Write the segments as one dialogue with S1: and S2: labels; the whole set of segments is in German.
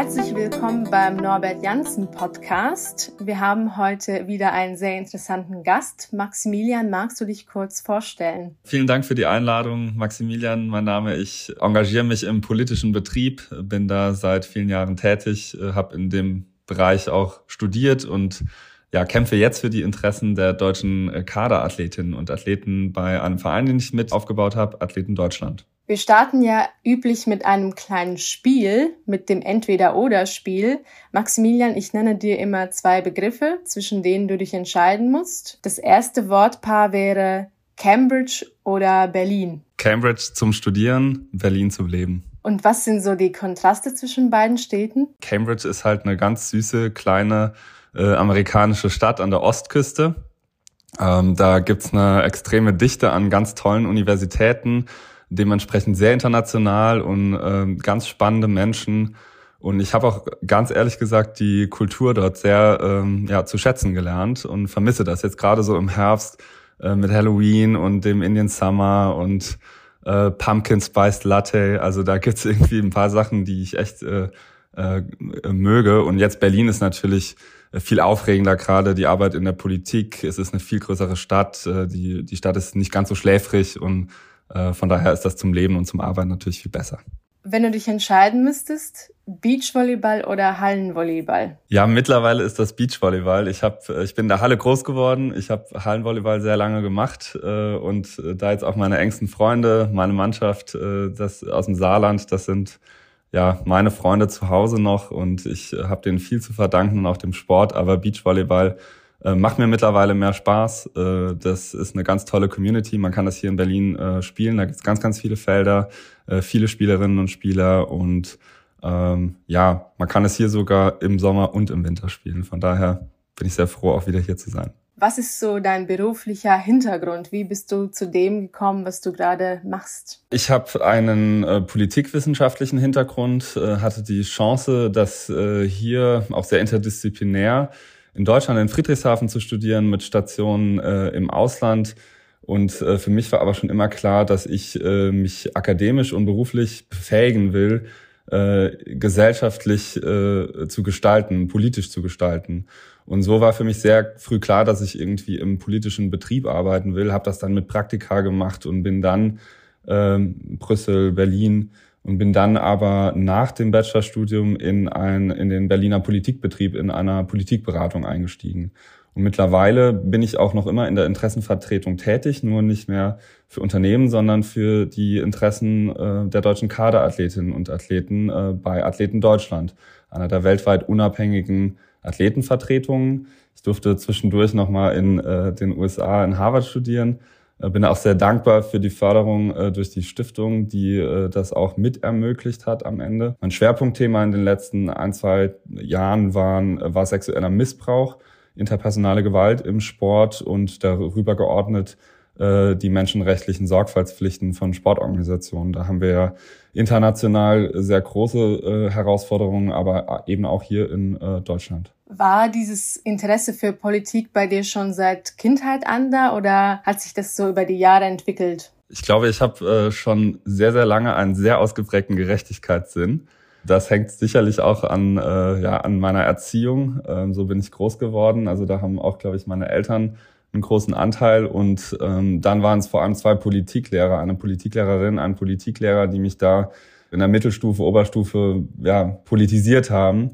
S1: Herzlich willkommen beim Norbert Janssen Podcast. Wir haben heute wieder einen sehr interessanten Gast. Maximilian, magst du dich kurz vorstellen?
S2: Vielen Dank für die Einladung, Maximilian. Mein Name, ich engagiere mich im politischen Betrieb, bin da seit vielen Jahren tätig, habe in dem Bereich auch studiert und ja, kämpfe jetzt für die Interessen der deutschen Kaderathletinnen und Athleten bei einem Verein, den ich mit aufgebaut habe, Athleten Deutschland.
S1: Wir starten ja üblich mit einem kleinen Spiel, mit dem Entweder-Oder-Spiel. Maximilian, ich nenne dir immer zwei Begriffe, zwischen denen du dich entscheiden musst. Das erste Wortpaar wäre Cambridge oder Berlin.
S2: Cambridge zum Studieren, Berlin zum Leben.
S1: Und was sind so die Kontraste zwischen beiden Städten?
S2: Cambridge ist halt eine ganz süße, kleine äh, amerikanische Stadt an der Ostküste. Ähm, da gibt's eine extreme Dichte an ganz tollen Universitäten dementsprechend sehr international und ähm, ganz spannende Menschen. Und ich habe auch ganz ehrlich gesagt die Kultur dort sehr ähm, ja, zu schätzen gelernt und vermisse das jetzt gerade so im Herbst äh, mit Halloween und dem Indian Summer und äh, Pumpkin Spiced Latte. Also da gibt's irgendwie ein paar Sachen, die ich echt äh, äh, möge. Und jetzt Berlin ist natürlich viel aufregender gerade die Arbeit in der Politik. Es ist eine viel größere Stadt. Äh, die, die Stadt ist nicht ganz so schläfrig und von daher ist das zum Leben und zum Arbeiten natürlich viel besser.
S1: Wenn du dich entscheiden müsstest, Beachvolleyball oder Hallenvolleyball?
S2: Ja, mittlerweile ist das Beachvolleyball. Ich hab, ich bin in der Halle groß geworden. Ich habe Hallenvolleyball sehr lange gemacht äh, und da jetzt auch meine engsten Freunde, meine Mannschaft, äh, das aus dem Saarland, das sind ja meine Freunde zu Hause noch und ich habe denen viel zu verdanken und auch dem Sport. Aber Beachvolleyball äh, macht mir mittlerweile mehr Spaß. Äh, das ist eine ganz tolle Community. Man kann das hier in Berlin äh, spielen. Da gibt es ganz, ganz viele Felder, äh, viele Spielerinnen und Spieler und ähm, ja, man kann es hier sogar im Sommer und im Winter spielen. Von daher bin ich sehr froh, auch wieder hier zu sein.
S1: Was ist so dein beruflicher Hintergrund? Wie bist du zu dem gekommen, was du gerade machst?
S2: Ich habe einen äh, politikwissenschaftlichen Hintergrund, äh, hatte die Chance, dass äh, hier auch sehr interdisziplinär in Deutschland in Friedrichshafen zu studieren mit Stationen äh, im Ausland. Und äh, für mich war aber schon immer klar, dass ich äh, mich akademisch und beruflich befähigen will, äh, gesellschaftlich äh, zu gestalten, politisch zu gestalten. Und so war für mich sehr früh klar, dass ich irgendwie im politischen Betrieb arbeiten will. Habe das dann mit Praktika gemacht und bin dann äh, Brüssel, Berlin und bin dann aber nach dem Bachelorstudium in, ein, in den Berliner Politikbetrieb in einer Politikberatung eingestiegen. Und mittlerweile bin ich auch noch immer in der Interessenvertretung tätig, nur nicht mehr für Unternehmen, sondern für die Interessen äh, der deutschen Kaderathletinnen und Athleten äh, bei Athleten Deutschland, einer der weltweit unabhängigen Athletenvertretungen. Ich durfte zwischendurch nochmal in äh, den USA in Harvard studieren bin auch sehr dankbar für die Förderung äh, durch die Stiftung, die äh, das auch mit ermöglicht hat am Ende. Mein Schwerpunktthema in den letzten ein, zwei Jahren waren, war sexueller Missbrauch, interpersonale Gewalt im Sport und darüber geordnet die menschenrechtlichen Sorgfaltspflichten von Sportorganisationen. Da haben wir ja international sehr große Herausforderungen, aber eben auch hier in Deutschland.
S1: War dieses Interesse für Politik bei dir schon seit Kindheit an da oder hat sich das so über die Jahre entwickelt?
S2: Ich glaube, ich habe äh, schon sehr, sehr lange einen sehr ausgeprägten Gerechtigkeitssinn. Das hängt sicherlich auch an, äh, ja, an meiner Erziehung. Ähm, so bin ich groß geworden. Also da haben auch, glaube ich, meine Eltern einen großen Anteil. Und ähm, dann waren es vor allem zwei Politiklehrer, eine Politiklehrerin, ein Politiklehrer, die mich da in der Mittelstufe, Oberstufe ja, politisiert haben.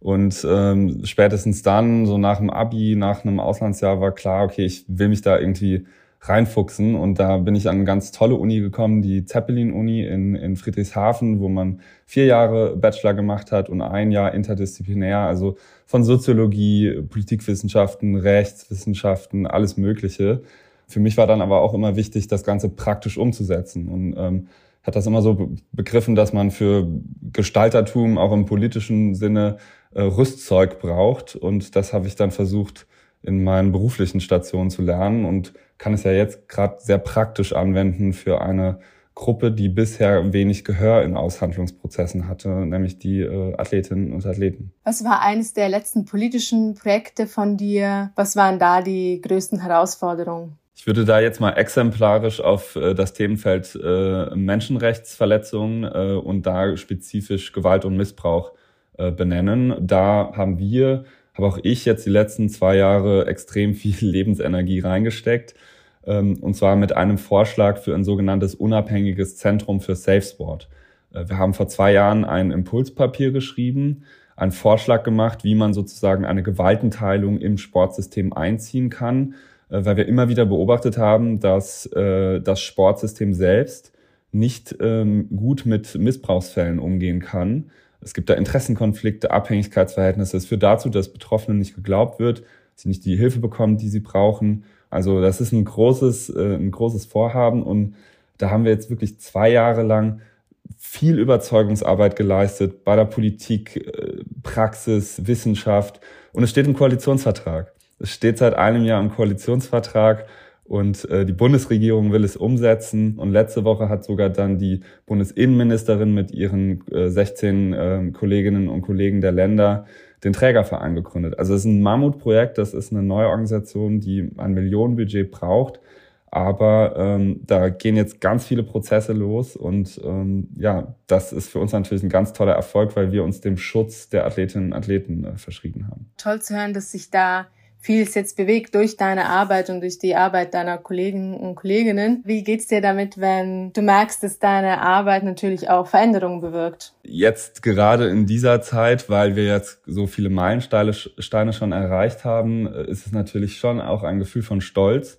S2: Und ähm, spätestens dann, so nach dem Abi, nach einem Auslandsjahr, war klar, okay, ich will mich da irgendwie reinfuchsen. Und da bin ich an eine ganz tolle Uni gekommen, die Zeppelin-Uni in, in Friedrichshafen, wo man vier Jahre Bachelor gemacht hat und ein Jahr interdisziplinär, also von Soziologie, Politikwissenschaften, Rechtswissenschaften, alles Mögliche. Für mich war dann aber auch immer wichtig, das Ganze praktisch umzusetzen. Und ähm, hat das immer so begriffen, dass man für Gestaltertum auch im politischen Sinne äh, Rüstzeug braucht. Und das habe ich dann versucht, in meinen beruflichen Stationen zu lernen und kann es ja jetzt gerade sehr praktisch anwenden für eine Gruppe, die bisher wenig Gehör in Aushandlungsprozessen hatte, nämlich die äh, Athletinnen und Athleten.
S1: Was war eines der letzten politischen Projekte von dir? Was waren da die größten Herausforderungen?
S2: Ich würde da jetzt mal exemplarisch auf äh, das Themenfeld äh, Menschenrechtsverletzungen äh, und da spezifisch Gewalt und Missbrauch äh, benennen. Da haben wir, habe auch ich jetzt die letzten zwei Jahre extrem viel Lebensenergie reingesteckt. Ähm, und zwar mit einem Vorschlag für ein sogenanntes unabhängiges Zentrum für Safe Sport. Äh, wir haben vor zwei Jahren ein Impulspapier geschrieben, einen Vorschlag gemacht, wie man sozusagen eine Gewaltenteilung im Sportsystem einziehen kann, äh, weil wir immer wieder beobachtet haben, dass das Sportsystem selbst nicht ähm, gut mit Missbrauchsfällen umgehen kann. Es gibt da Interessenkonflikte, Abhängigkeitsverhältnisse. Es führt dazu, dass Betroffenen nicht geglaubt wird, sie nicht die Hilfe bekommen, die sie brauchen. Also das ist ein großes, ein großes Vorhaben und da haben wir jetzt wirklich zwei Jahre lang viel Überzeugungsarbeit geleistet bei der Politik, äh, Praxis, Wissenschaft und es steht im Koalitionsvertrag. Es steht seit einem Jahr im Koalitionsvertrag und äh, die Bundesregierung will es umsetzen. Und letzte Woche hat sogar dann die Bundesinnenministerin mit ihren äh, 16 äh, Kolleginnen und Kollegen der Länder den Trägerverein gegründet. Also es ist ein Mammutprojekt, das ist eine neue Organisation, die ein Millionenbudget braucht. Aber ähm, da gehen jetzt ganz viele Prozesse los und ähm, ja, das ist für uns natürlich ein ganz toller Erfolg, weil wir uns dem Schutz der Athletinnen und Athleten äh, verschrieben haben.
S1: Toll zu hören, dass sich da vieles jetzt bewegt durch deine Arbeit und durch die Arbeit deiner Kollegen und Kolleginnen. Wie geht's dir damit, wenn du merkst, dass deine Arbeit natürlich auch Veränderungen bewirkt?
S2: Jetzt gerade in dieser Zeit, weil wir jetzt so viele Meilensteine schon erreicht haben, äh, ist es natürlich schon auch ein Gefühl von Stolz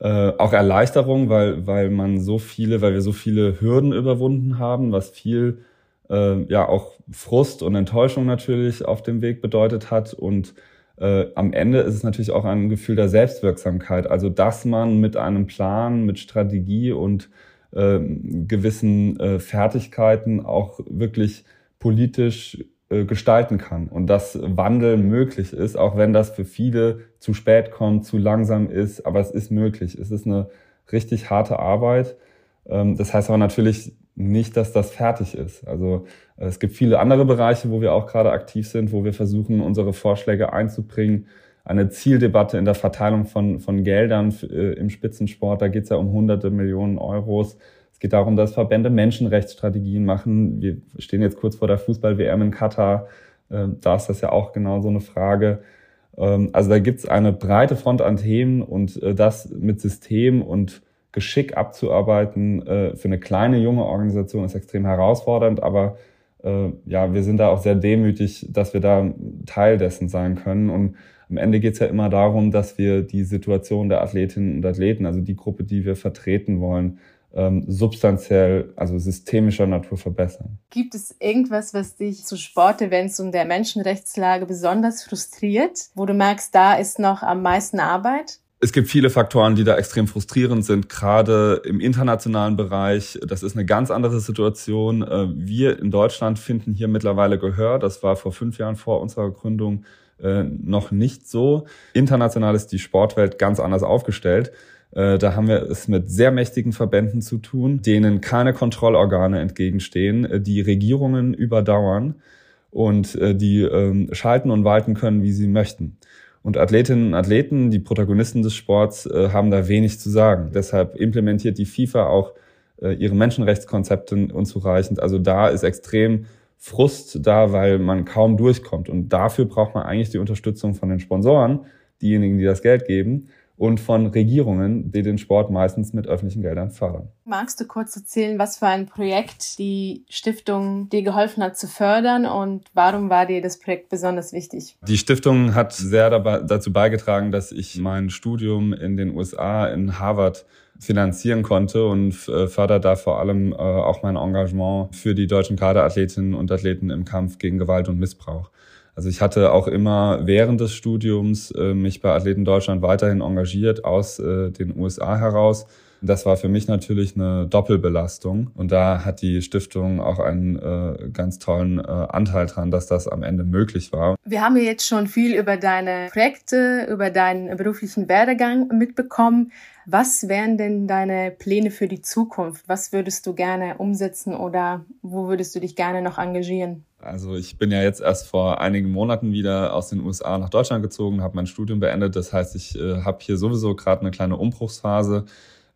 S2: äh, auch Erleichterung, weil, weil man so viele, weil wir so viele Hürden überwunden haben, was viel äh, ja auch Frust und Enttäuschung natürlich auf dem Weg bedeutet hat. Und äh, am Ende ist es natürlich auch ein Gefühl der Selbstwirksamkeit. Also dass man mit einem Plan, mit Strategie und äh, gewissen äh, Fertigkeiten auch wirklich politisch äh, gestalten kann und dass Wandel möglich ist, auch wenn das für viele zu spät kommt, zu langsam ist, aber es ist möglich. Es ist eine richtig harte Arbeit. Ähm, das heißt aber natürlich nicht, dass das fertig ist. Also äh, es gibt viele andere Bereiche, wo wir auch gerade aktiv sind, wo wir versuchen, unsere Vorschläge einzubringen. Eine Zieldebatte in der Verteilung von, von Geldern äh, im Spitzensport, da geht es ja um hunderte Millionen Euros es geht darum, dass Verbände Menschenrechtsstrategien machen. Wir stehen jetzt kurz vor der Fußball-WM in Katar. Ähm, da ist das ja auch genau so eine Frage. Ähm, also da gibt es eine breite Front an Themen und äh, das mit System und Geschick abzuarbeiten äh, für eine kleine junge Organisation ist extrem herausfordernd, aber äh, ja, wir sind da auch sehr demütig, dass wir da Teil dessen sein können. Und am Ende geht es ja immer darum, dass wir die Situation der Athletinnen und Athleten, also die Gruppe, die wir vertreten wollen, ähm, substanziell, also systemischer Natur verbessern.
S1: Gibt es irgendwas, was dich zu Sportevents und der Menschenrechtslage besonders frustriert, wo du merkst, da ist noch am meisten Arbeit?
S2: Es gibt viele Faktoren, die da extrem frustrierend sind, gerade im internationalen Bereich. Das ist eine ganz andere Situation. Äh, wir in Deutschland finden hier mittlerweile Gehör. Das war vor fünf Jahren vor unserer Gründung äh, noch nicht so. International ist die Sportwelt ganz anders aufgestellt. Äh, da haben wir es mit sehr mächtigen Verbänden zu tun, denen keine Kontrollorgane entgegenstehen, die Regierungen überdauern und die ähm, schalten und walten können, wie sie möchten. Und Athletinnen und Athleten, die Protagonisten des Sports, haben da wenig zu sagen. Deshalb implementiert die FIFA auch ihre Menschenrechtskonzepte unzureichend. Also da ist extrem Frust da, weil man kaum durchkommt. Und dafür braucht man eigentlich die Unterstützung von den Sponsoren, diejenigen, die das Geld geben und von Regierungen, die den Sport meistens mit öffentlichen Geldern fördern.
S1: Magst du kurz erzählen, was für ein Projekt die Stiftung dir geholfen hat zu fördern und warum war dir das Projekt besonders wichtig?
S2: Die Stiftung hat sehr dabei, dazu beigetragen, dass ich mein Studium in den USA in Harvard finanzieren konnte und äh, fördert da vor allem äh, auch mein Engagement für die deutschen Kaderathletinnen und Athleten im Kampf gegen Gewalt und Missbrauch. Also ich hatte auch immer während des Studiums äh, mich bei Athleten Deutschland weiterhin engagiert aus den USA heraus. Das war für mich natürlich eine Doppelbelastung und da hat die Stiftung auch einen äh, ganz tollen äh, Anteil dran, dass das am Ende möglich war.
S1: Wir haben jetzt schon viel über deine Projekte, über deinen beruflichen Werdegang mitbekommen. Was wären denn deine Pläne für die Zukunft? Was würdest du gerne umsetzen oder wo würdest du dich gerne noch engagieren?
S2: Also ich bin ja jetzt erst vor einigen Monaten wieder aus den USA nach Deutschland gezogen, habe mein Studium beendet. Das heißt, ich äh, habe hier sowieso gerade eine kleine Umbruchsphase.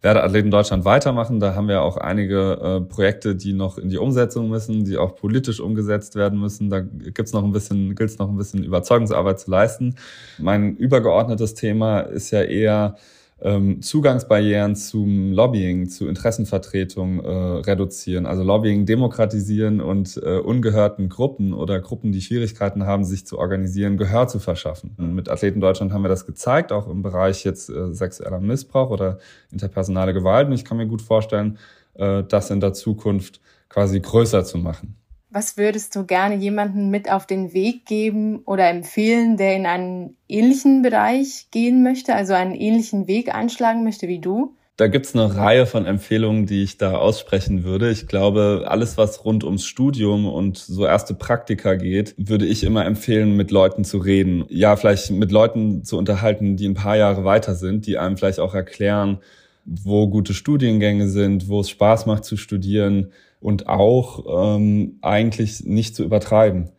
S2: Werde Athleten Deutschland weitermachen. Da haben wir auch einige äh, Projekte, die noch in die Umsetzung müssen, die auch politisch umgesetzt werden müssen. Da gibt's noch ein bisschen, gilt es noch ein bisschen Überzeugungsarbeit zu leisten. Mein übergeordnetes Thema ist ja eher ähm, Zugangsbarrieren zum Lobbying, zu Interessenvertretung äh, reduzieren, also Lobbying demokratisieren und äh, ungehörten Gruppen oder Gruppen, die Schwierigkeiten haben, sich zu organisieren, Gehör zu verschaffen. Und mit Athleten Deutschland haben wir das gezeigt, auch im Bereich jetzt äh, sexueller Missbrauch oder interpersonale Gewalt. Und ich kann mir gut vorstellen, äh, das in der Zukunft quasi größer zu machen.
S1: Was würdest du gerne jemanden mit auf den Weg geben oder empfehlen, der in einen ähnlichen Bereich gehen möchte, also einen ähnlichen Weg einschlagen möchte wie du?
S2: Da gibt's eine Reihe von Empfehlungen, die ich da aussprechen würde. Ich glaube, alles, was rund ums Studium und so erste Praktika geht, würde ich immer empfehlen, mit Leuten zu reden. Ja, vielleicht mit Leuten zu unterhalten, die ein paar Jahre weiter sind, die einem vielleicht auch erklären, wo gute Studiengänge sind, wo es Spaß macht zu studieren, und auch ähm, eigentlich nicht zu übertreiben.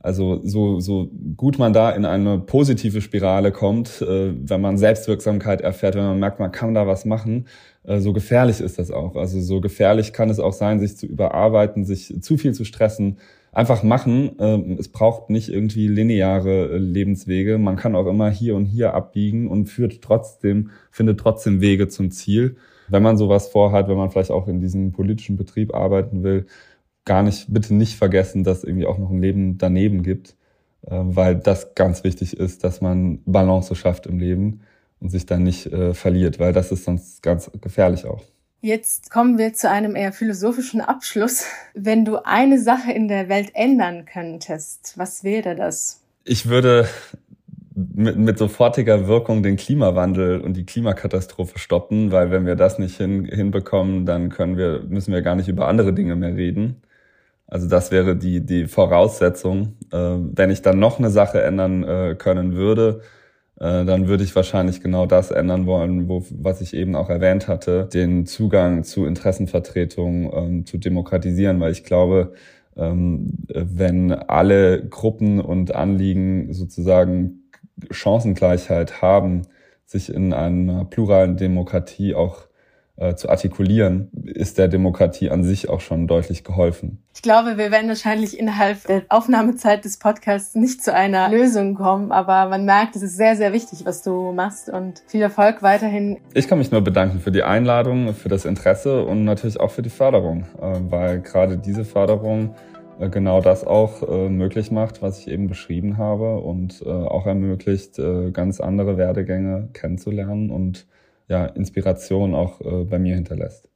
S2: Also so, so gut man da in eine positive Spirale kommt, äh, wenn man Selbstwirksamkeit erfährt, wenn man merkt, man kann da was machen, äh, so gefährlich ist das auch. Also so gefährlich kann es auch sein, sich zu überarbeiten, sich zu viel zu stressen. Einfach machen. Äh, es braucht nicht irgendwie lineare äh, Lebenswege. Man kann auch immer hier und hier abbiegen und führt trotzdem, findet trotzdem Wege zum Ziel wenn man sowas vorhat, wenn man vielleicht auch in diesem politischen Betrieb arbeiten will, gar nicht, bitte nicht vergessen, dass irgendwie auch noch ein Leben daneben gibt, äh, weil das ganz wichtig ist, dass man Balance schafft im Leben und sich dann nicht äh, verliert, weil das ist sonst ganz gefährlich auch.
S1: Jetzt kommen wir zu einem eher philosophischen Abschluss. Wenn du eine Sache in der Welt ändern könntest, was wäre das?
S2: Ich würde mit, mit sofortiger Wirkung den Klimawandel und die Klimakatastrophe stoppen, weil wenn wir das nicht hin, hinbekommen, dann können wir, müssen wir gar nicht über andere Dinge mehr reden. Also das wäre die, die Voraussetzung. Äh, wenn ich dann noch eine Sache ändern äh, können würde, dann würde ich wahrscheinlich genau das ändern wollen, wo, was ich eben auch erwähnt hatte, den Zugang zu Interessenvertretung ähm, zu demokratisieren, weil ich glaube, ähm, wenn alle Gruppen und Anliegen sozusagen Chancengleichheit haben, sich in einer pluralen Demokratie auch äh, zu artikulieren, ist der Demokratie an sich auch schon deutlich geholfen.
S1: Ich glaube, wir werden wahrscheinlich innerhalb der Aufnahmezeit des Podcasts nicht zu einer Lösung kommen, aber man merkt, es ist sehr, sehr wichtig, was du machst und viel Erfolg weiterhin.
S2: Ich kann mich nur bedanken für die Einladung, für das Interesse und natürlich auch für die Förderung, äh, weil gerade diese Förderung äh, genau das auch äh, möglich macht, was ich eben beschrieben habe und äh, auch ermöglicht, äh, ganz andere Werdegänge kennenzulernen und ja, Inspiration auch äh, bei mir hinterlässt.